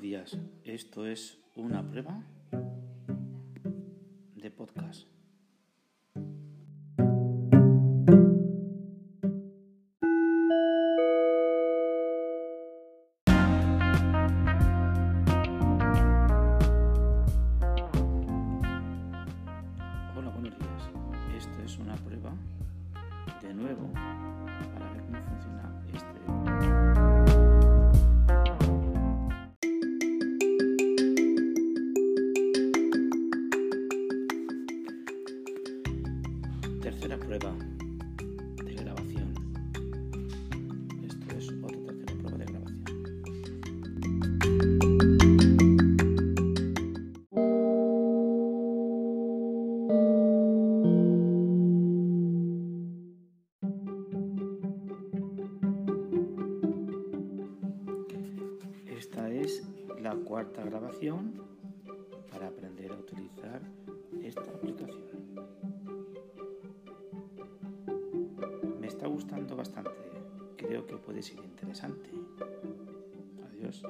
días. Esto es una prueba de podcast. Hola, buenos días. Esto es una prueba de nuevo para ver cómo funciona Tercera prueba de grabación. Esto es otra tercera prueba de grabación. Esta es la cuarta grabación para aprender a utilizar esta aplicación. está gustando bastante. Creo que puede ser interesante. Adiós.